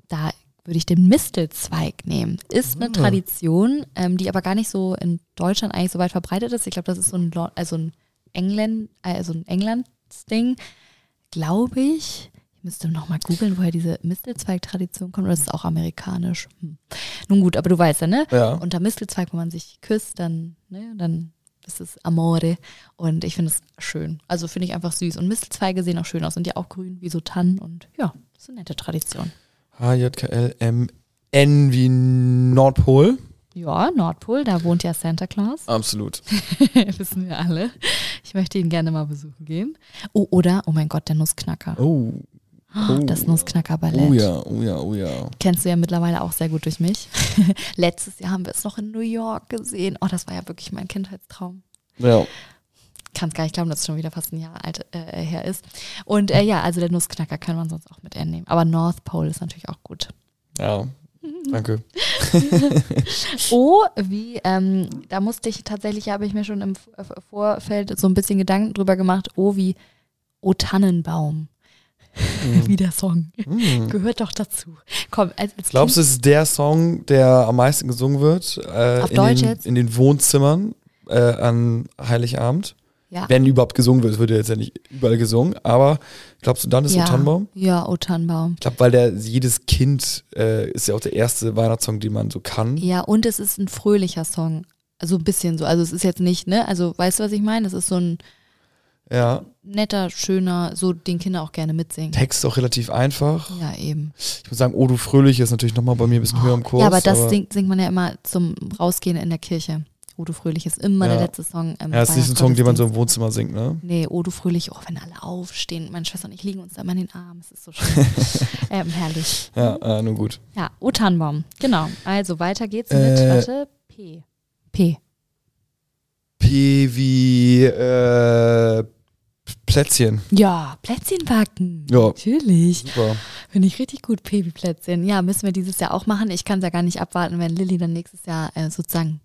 da würde ich den Mistelzweig nehmen. Ist eine Ah. Tradition, ähm, die aber gar nicht so in Deutschland eigentlich so weit verbreitet ist. Ich glaube, das ist so ein, also ein England, also ein Englandsding, glaube ich. Ich müsste noch mal googeln, woher diese Mistelzweig-Tradition kommt. Oder ist es auch amerikanisch? Hm. Nun gut, aber du weißt ja, ne? Ja. Unter Mistelzweig, wo man sich küsst, dann, ne, dann ist es Amore. Und ich finde es schön. Also finde ich einfach süß. Und Mistelzweige sehen auch schön aus. Sind ja auch grün, wie so Tannen. Und ja, das ist eine nette Tradition. H-J-K-L-M-N wie Nordpol. Ja, Nordpol, da wohnt ja Santa Claus. Absolut. *laughs* Wissen wir alle. Ich möchte ihn gerne mal besuchen gehen. Oh, oder, oh mein Gott, der Nussknacker. Oh. Oh. Das Nussknacker-Ballett. Oh ja, oh ja, oh ja. Kennst du ja mittlerweile auch sehr gut durch mich. *laughs* Letztes Jahr haben wir es noch in New York gesehen. Oh, das war ja wirklich mein Kindheitstraum. Ja. Kann es gar nicht glauben, dass es schon wieder fast ein Jahr alt äh, her ist. Und äh, ja, also der Nussknacker kann man sonst auch mit nehmen. Aber North Pole ist natürlich auch gut. Ja. Danke. *laughs* Oh, wie, ähm, da musste ich tatsächlich, habe ich mir schon im Vorfeld so ein bisschen Gedanken drüber gemacht. Oh, wie O Tannenbaum. Wie der Song. Hm. Gehört doch dazu. Komm, als, als Glaubst du, es ist der Song, der am meisten gesungen wird äh, Auf in, Deutsch den, jetzt? in den Wohnzimmern äh, an Heiligabend? Ja. Wenn überhaupt gesungen wird, es wird ja jetzt ja nicht überall gesungen, aber glaubst du, dann ist ja. es Tannenbaum? Ja, O Tannenbaum. Ich glaube, weil der jedes Kind äh, ist ja auch der erste Weihnachtssong, den man so kann. Ja, und es ist ein fröhlicher Song. Also ein bisschen so. Also es ist jetzt nicht, ne? Also weißt du, was ich meine? Es ist so ein Ja. netter, schöner, so den Kinder auch gerne mitsingen. Text ist auch relativ einfach. Ja, eben. Ich muss sagen, Oh du Fröhliche ist natürlich nochmal bei mir ein bisschen höher im Kurs. ja, aber das singt, singt man ja immer zum Rausgehen in der Kirche. O du Fröhlich ist immer Ja. der letzte Song. Im Ja, es ist nicht so ein Song, den man so im. Wohnzimmer singt, ne? Nee, O du Fröhlich, oh, wenn alle aufstehen. Meine Schwester und ich liegen uns da immer in den Armen. Es ist so schön. *laughs* ähm, herrlich. Ja, äh, nur gut. Ja, O Tannenbaum. Genau. Also weiter geht's mit, Äh, warte, P. P. P wie äh, Plätzchen. Ja, Plätzchen backen. Ja. Natürlich. Super. Finde ich richtig gut, Babyplätzchen. Ja, müssen wir dieses Jahr auch machen. Ich kann es ja gar nicht abwarten, wenn Lilly dann nächstes Jahr äh, sozusagen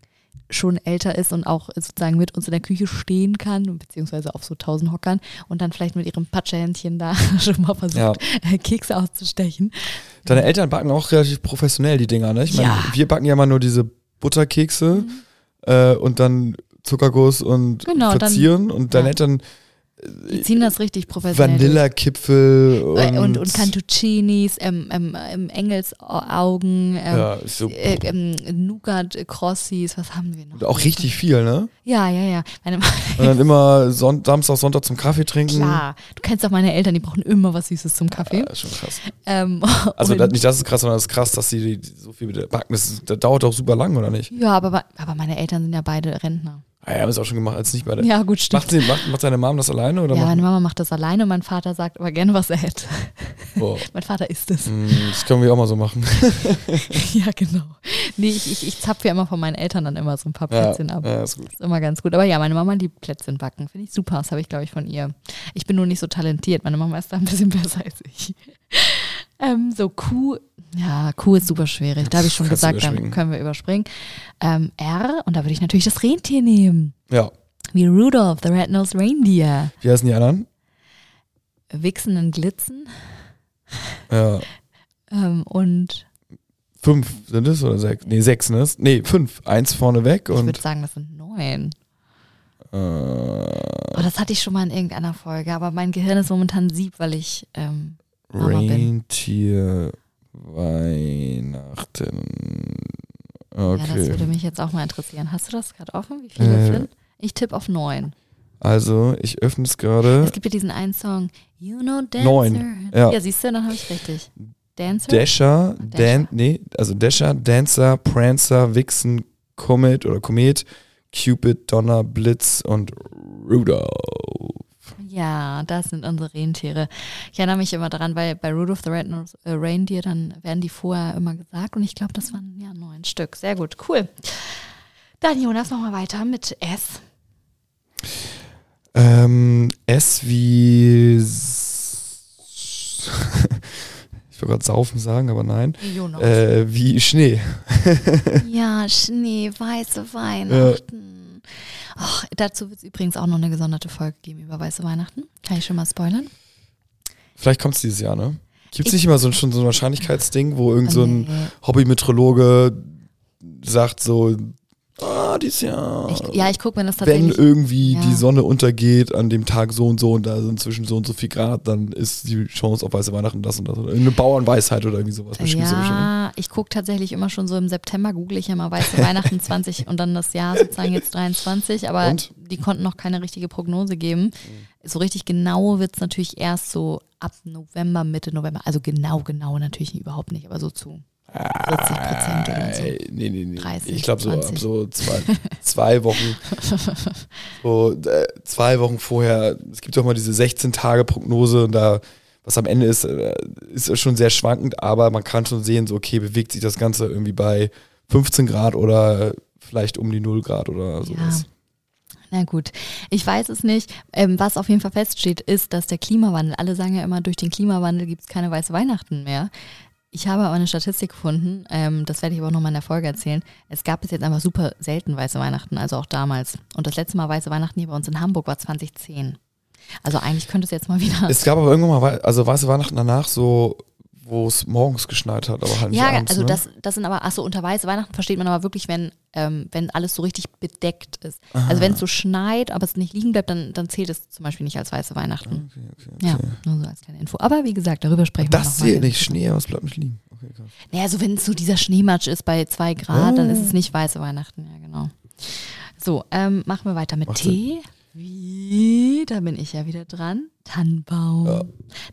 schon älter ist und auch äh, sozusagen mit uns in der Küche stehen kann, beziehungsweise auf so tausend Hockern und dann vielleicht mit ihrem Patschehändchen da *laughs* schon mal versucht, Ja. äh, Kekse auszustechen. Deine Eltern backen auch relativ professionell die Dinger, ne? Ich meine, Ja. wir backen ja immer nur diese Butterkekse äh, und dann Zuckerguss und Genau, dann- verzieren und deine ja. Eltern Die ziehen das richtig professionell. Vanillakipfel und, Äh, und, und Cantuccinis, ähm, ähm, ähm, Engelsaugen, ähm, ja, so, äh, ähm, Nougat-Crossis, was haben wir noch? und auch richtig viel, ne? Ja, ja, ja. Meine, Und dann immer Son Samstag, Sonntag zum Kaffee trinken. klar. Du kennst doch meine Eltern, die brauchen immer was Süßes zum Kaffee. Ja, ist schon krass. Ähm, Also und- das, nicht das ist krass, sondern das ist krass, dass sie so viel backen. Das, das dauert auch super lang, oder nicht? ja, aber, aber meine Eltern sind ja beide Rentner. Ah, ja, haben es auch schon gemacht, als nicht bei der. Ja, gut, stimmt. Macht, sie, macht, macht seine Mom das alleine oder ja, macht, meine Mama macht das alleine und mein Vater sagt aber gerne, was er hätte. Boah. *laughs* mein Vater isst es. Hm, Das können wir auch mal so machen. *laughs* ja, genau. Nee, ich, ich, ich zapfe ja immer von meinen Eltern dann immer so ein paar Ja, Plätzchen ab. ja, ist gut. ist immer ganz gut. Aber ja, meine Mama liebt Plätzchen backen. Finde ich super. Das habe ich, glaube ich, von ihr. Ich bin nur nicht so talentiert. Meine Mama ist da ein bisschen *laughs* besser als ich. Ähm, so Q, ja, Q ist super schwierig. Da habe ich schon Kannst gesagt, dann können wir überspringen. Ähm, R, und da würde ich natürlich das Rentier nehmen. Ja. Wie Rudolph, the Red-Nosed Reindeer. Wie heißen die anderen? Wichsen und Glitzen. Ja. Ähm, und Fünf sind es oder sechs? Nee, sechs, ne? Nee, fünf. Eins vorne weg ich und. würde sagen, das sind neun. Äh, Oh, das hatte ich schon mal in irgendeiner Folge, aber mein Gehirn ist momentan sieb, weil ich ähm, Rentier Weihnachten. Ja, das Okay. würde mich jetzt auch mal interessieren. Hast du das gerade offen? Wie viele Äh. sind? Ich tippe auf neun. also, ich öffne es gerade. Es gibt ja diesen einen Song, You Know Dancer. Neun, ja. siehst du, dann habe ich richtig. Dancer? Dasher, Dasher. Dan, nee, also Dasher, Dancer, Prancer, Vixen, Comet oder Komet, Cupid, Donner, Blitz und Rudolph. Ja, das sind unsere Rentiere. Ich erinnere mich immer daran, weil bei Rudolph the Red-Nosed äh, Reindeer, dann werden die vorher immer gesagt und ich glaube, das waren ja neun Stück. Sehr gut, cool. Dann Jonas, machen wir weiter mit S. Ähm, S wie. *laughs* Ich wollte gerade saufen sagen, aber nein. Jonas. Äh, wie Schnee. *laughs* Ja, Schnee, weiße Weihnachten. Ach, dazu wird es übrigens auch noch eine gesonderte Folge geben über weiße Weihnachten. Kann ich schon mal spoilern? Vielleicht kommt es dieses Jahr, ne? Gibt es Ich- nicht immer so, ein- schon so ein Wahrscheinlichkeitsding, wo irgend so ein Nee. Hobbymetrologe sagt so, ah, dieses Jahr. Ich, ja, ich gucke mir das wenn tatsächlich. irgendwie ja. die Sonne untergeht an dem Tag so und so und da sind zwischen so und so viel Grad, dann ist die Chance auf weiße Weihnachten das und das. Oder eine Bauernweisheit oder irgendwie sowas. Bestimmt so bestimmt? Ja, ich gucke tatsächlich immer schon so im September, google ich ja mal weiße Weihnachten 20 und dann das Jahr sozusagen jetzt 23, aber Und? die konnten noch keine richtige Prognose geben. So richtig genau wird es natürlich erst so ab November, Mitte November. Also genau, genau natürlich überhaupt nicht, aber so zu 40 Prozent oder so. Äh, nee, nee, nee. 30, ich glaube so ab 20. so zwei, zwei Wochen. *laughs* so äh, zwei Wochen vorher. Es gibt doch mal diese 16 Tage Prognose und da was am Ende ist, äh, ist schon sehr schwankend, aber man kann schon sehen, so okay, bewegt sich das Ganze irgendwie bei 15 Grad oder vielleicht um die 0 Grad oder sowas. Na gut, ich weiß es nicht. Ähm, was auf jeden Fall feststeht, ist, dass der Klimawandel, alle sagen ja immer, durch den Klimawandel gibt es keine weiße Weihnachten mehr. Ich habe aber eine Statistik gefunden, ähm, das werde ich aber auch nochmal in der Folge erzählen. Es gab bis jetzt einfach super selten weiße Weihnachten, also auch damals. Und das letzte Mal weiße Weihnachten hier bei uns in Hamburg war 2010. Also eigentlich könnte es jetzt mal wieder. Es gab aber irgendwann mal, also weiße Weihnachten danach so, wo es morgens geschneit hat, aber halt nicht ja, abends. also ne? das, das sind aber, achso, unter weiße Weihnachten versteht man aber wirklich, wenn, ähm, wenn alles so richtig bedeckt ist. Also wenn es so schneit, aber es nicht liegen bleibt, dann, dann zählt es zum Beispiel nicht als weiße Weihnachten. Okay, okay, Ja, okay. nur so als kleine Info. Aber wie gesagt, darüber sprechen wir Das noch mal. zählt nicht, Schnee, aber es bleibt nicht liegen. Okay, krass. Naja, also wenn es so dieser Schneematsch ist bei zwei Grad, dann ist es nicht weiße Weihnachten, ja genau. So, ähm, machen wir weiter mit Macht Tee. Wie? Da bin ich ja wieder dran. Tannenbaum. Ja.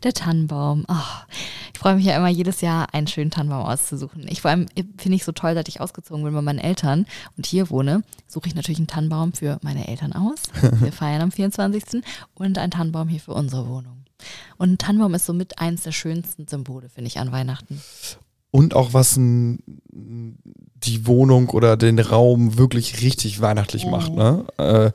Der Tannenbaum. Ach, ich freue mich ja immer jedes Jahr, einen schönen Tannenbaum auszusuchen. Ich vor allem äh, finde ich so toll, seit ich ausgezogen bin bei meinen Eltern und hier wohne, suche ich natürlich einen Tannenbaum für meine Eltern aus. *laughs* Wir feiern am 24. und einen Tannenbaum hier für unsere Wohnung. Und ein Tannenbaum ist somit eins der schönsten Symbole, finde ich, an Weihnachten. Und auch was ein, die Wohnung oder den Raum wirklich richtig weihnachtlich Mhm. macht. Ne? Äh,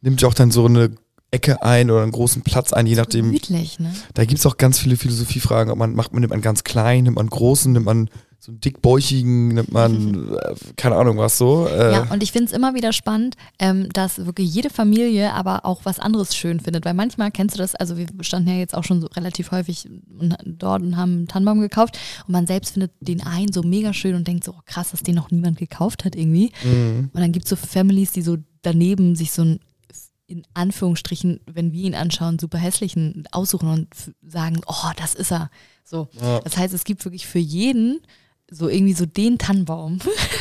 nimmt ja auch dann so eine Ecke ein oder einen großen Platz ein, je nachdem. Gemütlich, ne? Da gibt es auch ganz viele Philosophiefragen. Ob man macht man nimmt man ganz klein, nimmt man einen großen, nimmt man so einen dickbäuchigen, nimmt man äh, keine Ahnung was so. Äh, Ja, und ich finde es immer wieder spannend, ähm, dass wirklich jede Familie aber auch was anderes schön findet. Weil manchmal kennst du das, also wir standen ja jetzt auch schon so relativ häufig dort und haben einen Tannenbaum gekauft und man selbst findet den einen so mega schön und denkt so, oh, krass, dass den noch niemand gekauft hat irgendwie. Mhm. Und dann gibt es so Families, die so daneben sich so ein in Anführungsstrichen, wenn wir ihn anschauen, super hässlichen aussuchen und sagen, oh, das ist er. So. Ja. Das heißt, es gibt wirklich für jeden so irgendwie so den Tannenbaum.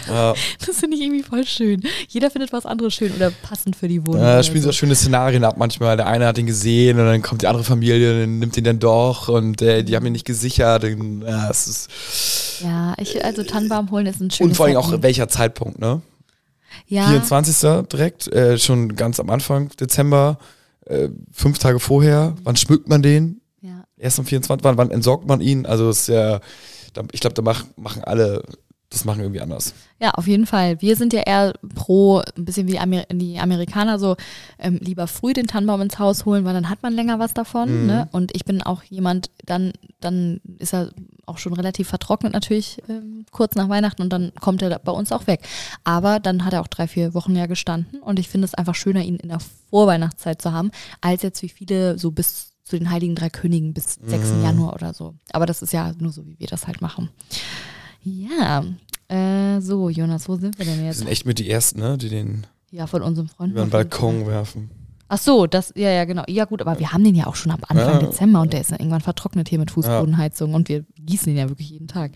ja, *laughs* Das finde ich irgendwie voll schön. Jeder findet was anderes schön oder passend für die Wohnung. Ja, da spielen so. so schöne Szenarien ab manchmal. Der eine hat ihn gesehen und dann kommt die andere Familie und nimmt ihn dann doch und äh, die haben ihn nicht gesichert. Und, ja, ist ja, ich, also Tannenbaum holen ist ein schönes und vor allem auch welcher Zeitpunkt, ne? Ja, 24. direkt, äh, schon ganz am Anfang Dezember, äh, fünf Tage vorher. Wann schmückt man den? ja. Erst am 24. Wann, wann entsorgt man ihn? Also ist ja, ich glaube, da mach, machen alle, das machen irgendwie anders. ja, auf jeden Fall. Wir sind ja eher pro, ein bisschen wie Amer die Amerikaner, so ähm, lieber früh den Tannenbaum ins Haus holen, weil dann hat man länger was davon. Mhm. Ne? Und ich bin auch jemand, dann, dann ist er auch schon relativ vertrocknet natürlich ähm, kurz nach Weihnachten und dann kommt er bei uns auch weg. Aber dann hat er auch drei, vier Wochen ja gestanden und ich finde es einfach schöner, ihn in der Vorweihnachtszeit zu haben, als jetzt wie viele so bis zu den Heiligen Drei Königen bis 6. Mhm. Januar oder so. Aber das ist ja nur so, wie wir das halt machen. Ja, äh, so Jonas, wo sind wir denn Wir jetzt? sind echt mit die Ersten, ne? die den Ja, von unserem Freund. über den Balkon werfen. Ach so, das, ja, ja, genau. Ja, gut, aber wir haben den ja auch schon ab Anfang Ja. Dezember und der ist dann irgendwann vertrocknet hier mit Fußbodenheizung und wir gießen ihn ja wirklich jeden Tag.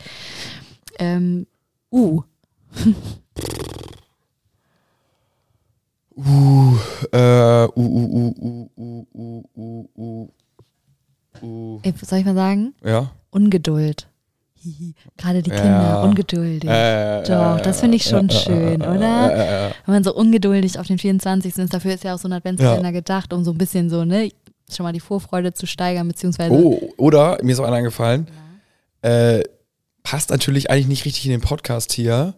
Ähm, uh, *laughs* Uh, äh, uh, uh, uh, uh, uh, uh, uh, uh, uh. ey, soll ich mal sagen? Ja. Ungeduld. Hihi. *laughs* Gerade die Ja. Kinder, ungeduldig. Äh, Doch, das finde ich schon schön, oder? Äh, äh, Wenn man so ungeduldig auf den 24. ist, dafür ist ja auch so ein Adventskalender gedacht, um so ein bisschen so, ne, schon mal die Vorfreude zu steigern, beziehungsweise. Oh, oder, mir ist auch einer eingefallen, äh, passt natürlich eigentlich nicht richtig in den Podcast hier,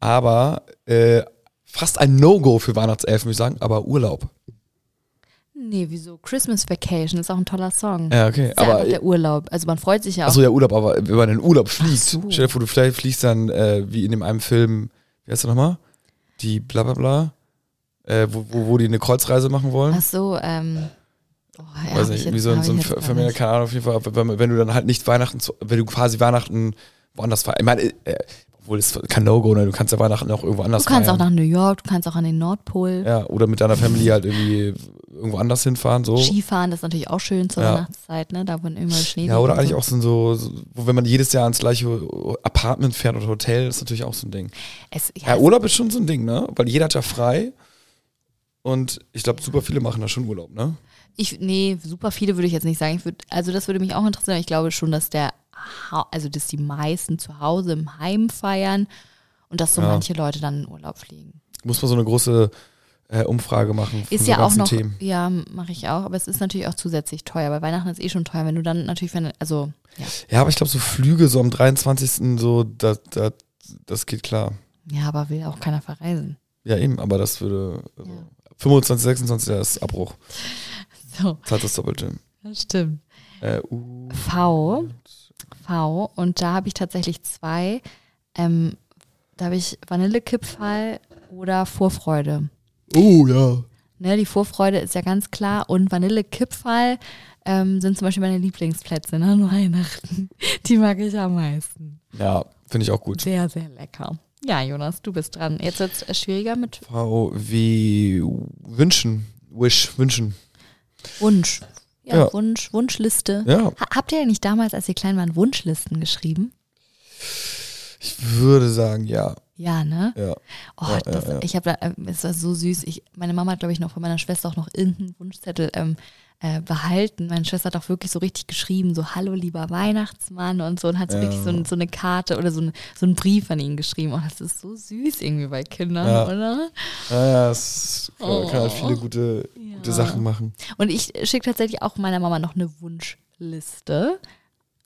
aber äh, fast ein No-Go für Weihnachtselfen, würde ich sagen, aber Urlaub. Nee, wieso? Christmas Vacation ist auch ein toller Song. Ja, okay. Ist Aber der Urlaub. Also man freut sich ja auch. Achso, ja, Urlaub, aber wenn man in den Urlaub fliegt, so. stell dir vor, du fliegst dann, äh, wie in dem einen Film, wie heißt der nochmal? Die bla bla bla, äh, wo, wo, wo die eine Kreuzreise machen wollen. Ach so, ähm. Oh, ja, Weiß nicht, wie so so ein Familie, keine Ahnung, auf jeden Fall, wenn, wenn du dann halt nicht Weihnachten, zu, wenn du quasi Weihnachten woanders feierst. Ich meine, äh, obwohl es kein No-Go, ne? Du kannst ja Weihnachten auch irgendwo anders Du kannst auch feiern. nach New York, du kannst auch an den Nordpol. ja, oder mit deiner Family halt irgendwie irgendwo anders hinfahren, so. Skifahren, das ist natürlich auch schön zur Ja. Weihnachtszeit, ne? Da wo immer Schnee Ja, oder eigentlich auch so, so, wenn man jedes Jahr ins gleiche Apartment fährt oder Hotel, ist natürlich auch so ein Ding. Es, ja, Ja, Urlaub ist schon so ein Ding, ne? Weil jeder hat ja frei. Und ich glaube, super viele machen da schon Urlaub, ne? Ich, nee, super viele würde ich jetzt nicht sagen. Ich würd, also das würde mich auch interessieren. Ich glaube schon, dass der, also dass die meisten zu Hause im Heim feiern und dass so Ja. manche Leute dann in Urlaub fliegen. Muss man so eine große äh, Umfrage machen Ist so ja auch noch, Themen. ja, mache ich auch, aber es ist natürlich auch zusätzlich teuer, weil Weihnachten ist eh schon teuer, wenn du dann natürlich, wenn, also, ja, Ja, aber ich glaube, so Flüge so am 23. so, das, das, das geht klar. ja, aber will auch keiner verreisen. Ja, eben, aber das würde. Also, Ja. 25, 26 der ist Abbruch. *laughs* So, Zahlt das Doppelte. das stimmt. Äh, uh, V, V, und da habe ich tatsächlich zwei, ähm, da habe ich Vanillekipferl oder Vorfreude. oh, ja. Ne, die Vorfreude ist ja ganz klar und Vanillekipferl ähm, sind zum Beispiel meine Lieblingsplätze ne, *laughs* an Weihnachten. Die mag ich am meisten. Ja, finde ich auch gut. Sehr, sehr lecker. Ja, Jonas, du bist dran. Jetzt wird es schwieriger mit V wie wünschen. Wish, wünschen. Wunsch. Ja, Ja. Wunsch, Wunschliste. Ja, Ha habt ihr ja nicht damals, als ihr klein waren, Wunschlisten geschrieben? ich würde sagen, ja. Ja, ne? Ja. Oh, Ja, das, ja, ja. ich habe da, ähm, es war so süß. Ich, meine Mama hat, glaube ich, noch von meiner Schwester auch noch irgendeinen Wunschzettel ähm, äh, behalten. Meine Schwester hat auch wirklich so richtig geschrieben, so Hallo lieber Weihnachtsmann und so und hat so Ja. richtig so, ein, so eine Karte oder so, ein, so einen Brief an ihn geschrieben. Oh, das ist so süß irgendwie bei Kindern, Ja. oder? Ja, ja, es kann, kann halt Oh. viele gute, gute Sachen machen. Und ich schicke tatsächlich auch meiner Mama noch eine Wunschliste.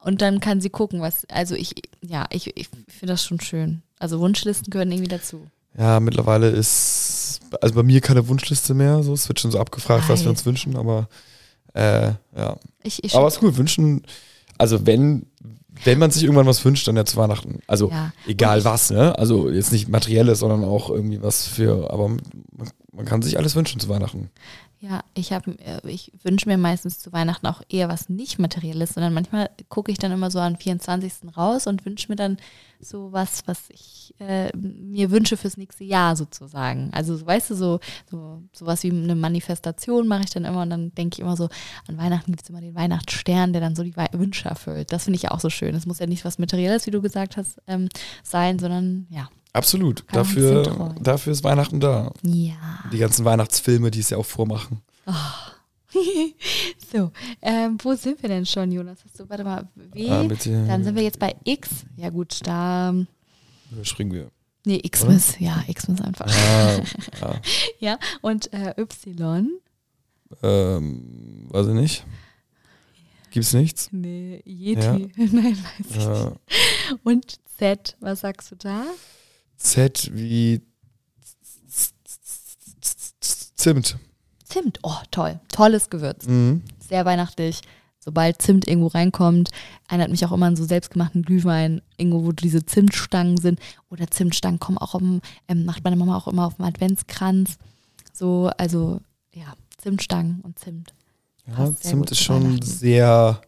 Und dann kann sie gucken, was, also ich, ja, ich, ich finde das schon schön. Also Wunschlisten gehören irgendwie dazu. Ja, mittlerweile ist, also bei mir keine Wunschliste mehr, so, es wird schon so abgefragt, was wir uns wünschen, aber äh, ja. Ich, ich Aber schick- ist cool, wünschen, also wenn, wenn man sich irgendwann was wünscht, dann ja zu Weihnachten. Also ja. egal was, ne? Also jetzt nicht materielles, sondern auch irgendwie was für, aber man, man kann sich alles wünschen zu Weihnachten. Ja, ich habe, ich wünsche mir meistens zu Weihnachten auch eher was nicht Materielles, sondern manchmal gucke ich dann immer so am 24. raus und wünsche mir dann so was, was ich äh, mir wünsche fürs nächste Jahr sozusagen. Also so, weißt du, so, so sowas wie eine Manifestation mache ich dann immer und dann denke ich immer so, an Weihnachten gibt es immer den Weihnachtsstern, der dann so die Wei- Wünsche erfüllt. Das finde ich auch so schön. Es muss ja nicht was Materielles, wie du gesagt hast, ähm, sein, sondern ja. Absolut. Dafür, dafür ist Weihnachten da. Ja. Die ganzen Weihnachtsfilme, die es ja auch vormachen. *laughs* So, ähm, wo sind wir denn schon, Jonas? Hast du, warte mal, W, Ah, dann sind wir jetzt bei X. Ja gut, da, Überspringen wir. nee, Xmas, ja, Xmas einfach. Ah, ja. *laughs* Ja, und äh, Y, ähm, weiß ich nicht. Gibt's nichts? nee, Yeti, Ja. *laughs* nein, weiß ich Äh, nicht. Und Z, was sagst du da? Z wie Zimt. Zimt, oh toll, tolles Gewürz, Mhm. sehr weihnachtlich. Sobald Zimt irgendwo reinkommt, erinnert mich auch immer an so selbstgemachten Glühwein, irgendwo, wo diese Zimtstangen sind. Oder Zimtstangen kommen auch um, ähm, macht meine Mama auch immer auf dem Adventskranz. So, also ja, Zimtstangen und Zimt. Ja, Zimt ist schon sehr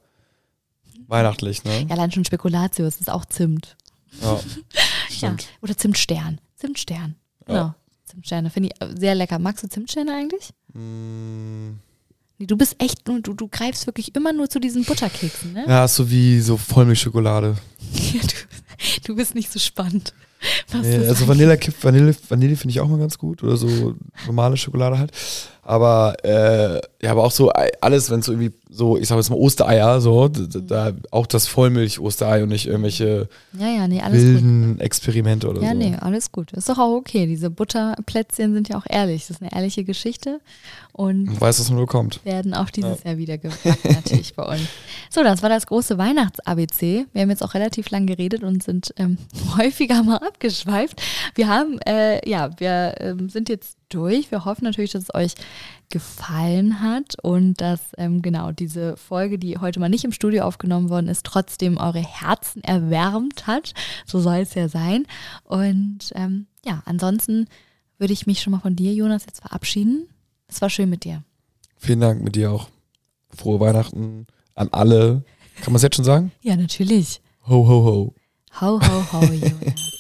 weihnachtlich, ne? Ja, allein schon Spekulatius ist auch Zimt. Ja, *laughs* Ja. Oder Zimtstern. Zimtstern. Genau. Ja. Zimtsterne. Finde ich äh, sehr lecker. Magst du Zimtsterne eigentlich? Mm, Nee, du bist echt du, du greifst wirklich immer nur zu diesen Butterkeksen, ne? Ja, so wie so Vollmilchschokolade. *laughs* du, du bist nicht so spannend. Was Nee, also. Vanille, Vanille, Vanille finde ich auch mal ganz gut. Oder so normale Schokolade halt. Aber äh, ja, aber auch so alles, wenn es so irgendwie so, ich sag jetzt mal Ostereier, so, da, auch das Vollmilch-Osterei und nicht irgendwelche Ja, ja, nee, alles gut. wilden Experimente oder Ja, so. nee, alles gut. Ist doch auch okay. Diese Butterplätzchen sind ja auch ehrlich. Das ist eine ehrliche Geschichte und Man weiß, was man bekommt. werden auch dieses Jahr wieder gepackt, natürlich bei uns. So, das war das große Weihnachts-ABC. Wir haben jetzt auch relativ lang geredet und sind ähm, *laughs* häufiger mal abgeschweift. Wir haben, äh, ja, wir ähm, sind jetzt durch. Wir hoffen natürlich, dass es euch gefallen hat und dass ähm, genau diese Folge, die heute mal nicht im Studio aufgenommen worden ist, trotzdem eure Herzen erwärmt hat. So soll es ja sein. Und ähm, ja, ansonsten würde ich mich schon mal von dir, Jonas, jetzt verabschieden. Es war schön mit dir. Vielen Dank mit dir auch. Frohe Weihnachten an alle. Kann man es jetzt schon sagen? Ja, natürlich. Ho, ho, ho. Ho, ho, ho, Jonas.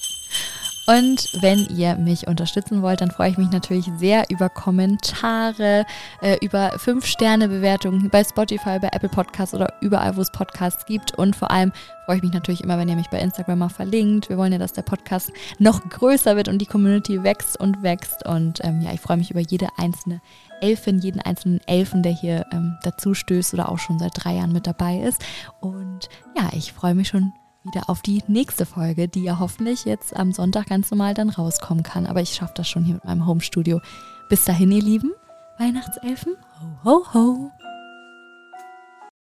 Und wenn ihr mich unterstützen wollt, dann freue ich mich natürlich sehr über Kommentare, äh, über 5-Sterne-Bewertungen bei Spotify, bei Apple Podcasts oder überall, wo es Podcasts gibt. Und vor allem freue ich mich natürlich immer, wenn ihr mich bei Instagram mal verlinkt. Wir wollen ja, dass der Podcast noch größer wird und die Community wächst und wächst. Und ähm, ja, ich freue mich über jede einzelne Elfin, jeden einzelnen Elfen, der hier ähm, dazu stößt oder auch schon seit drei Jahren mit dabei ist. Und ja, ich freue mich schon wieder auf die nächste Folge, die ja hoffentlich jetzt am Sonntag ganz normal dann rauskommen kann. Aber ich schaffe das schon hier mit meinem Homestudio. Bis dahin, ihr Lieben, Weihnachtselfen, ho, ho, ho.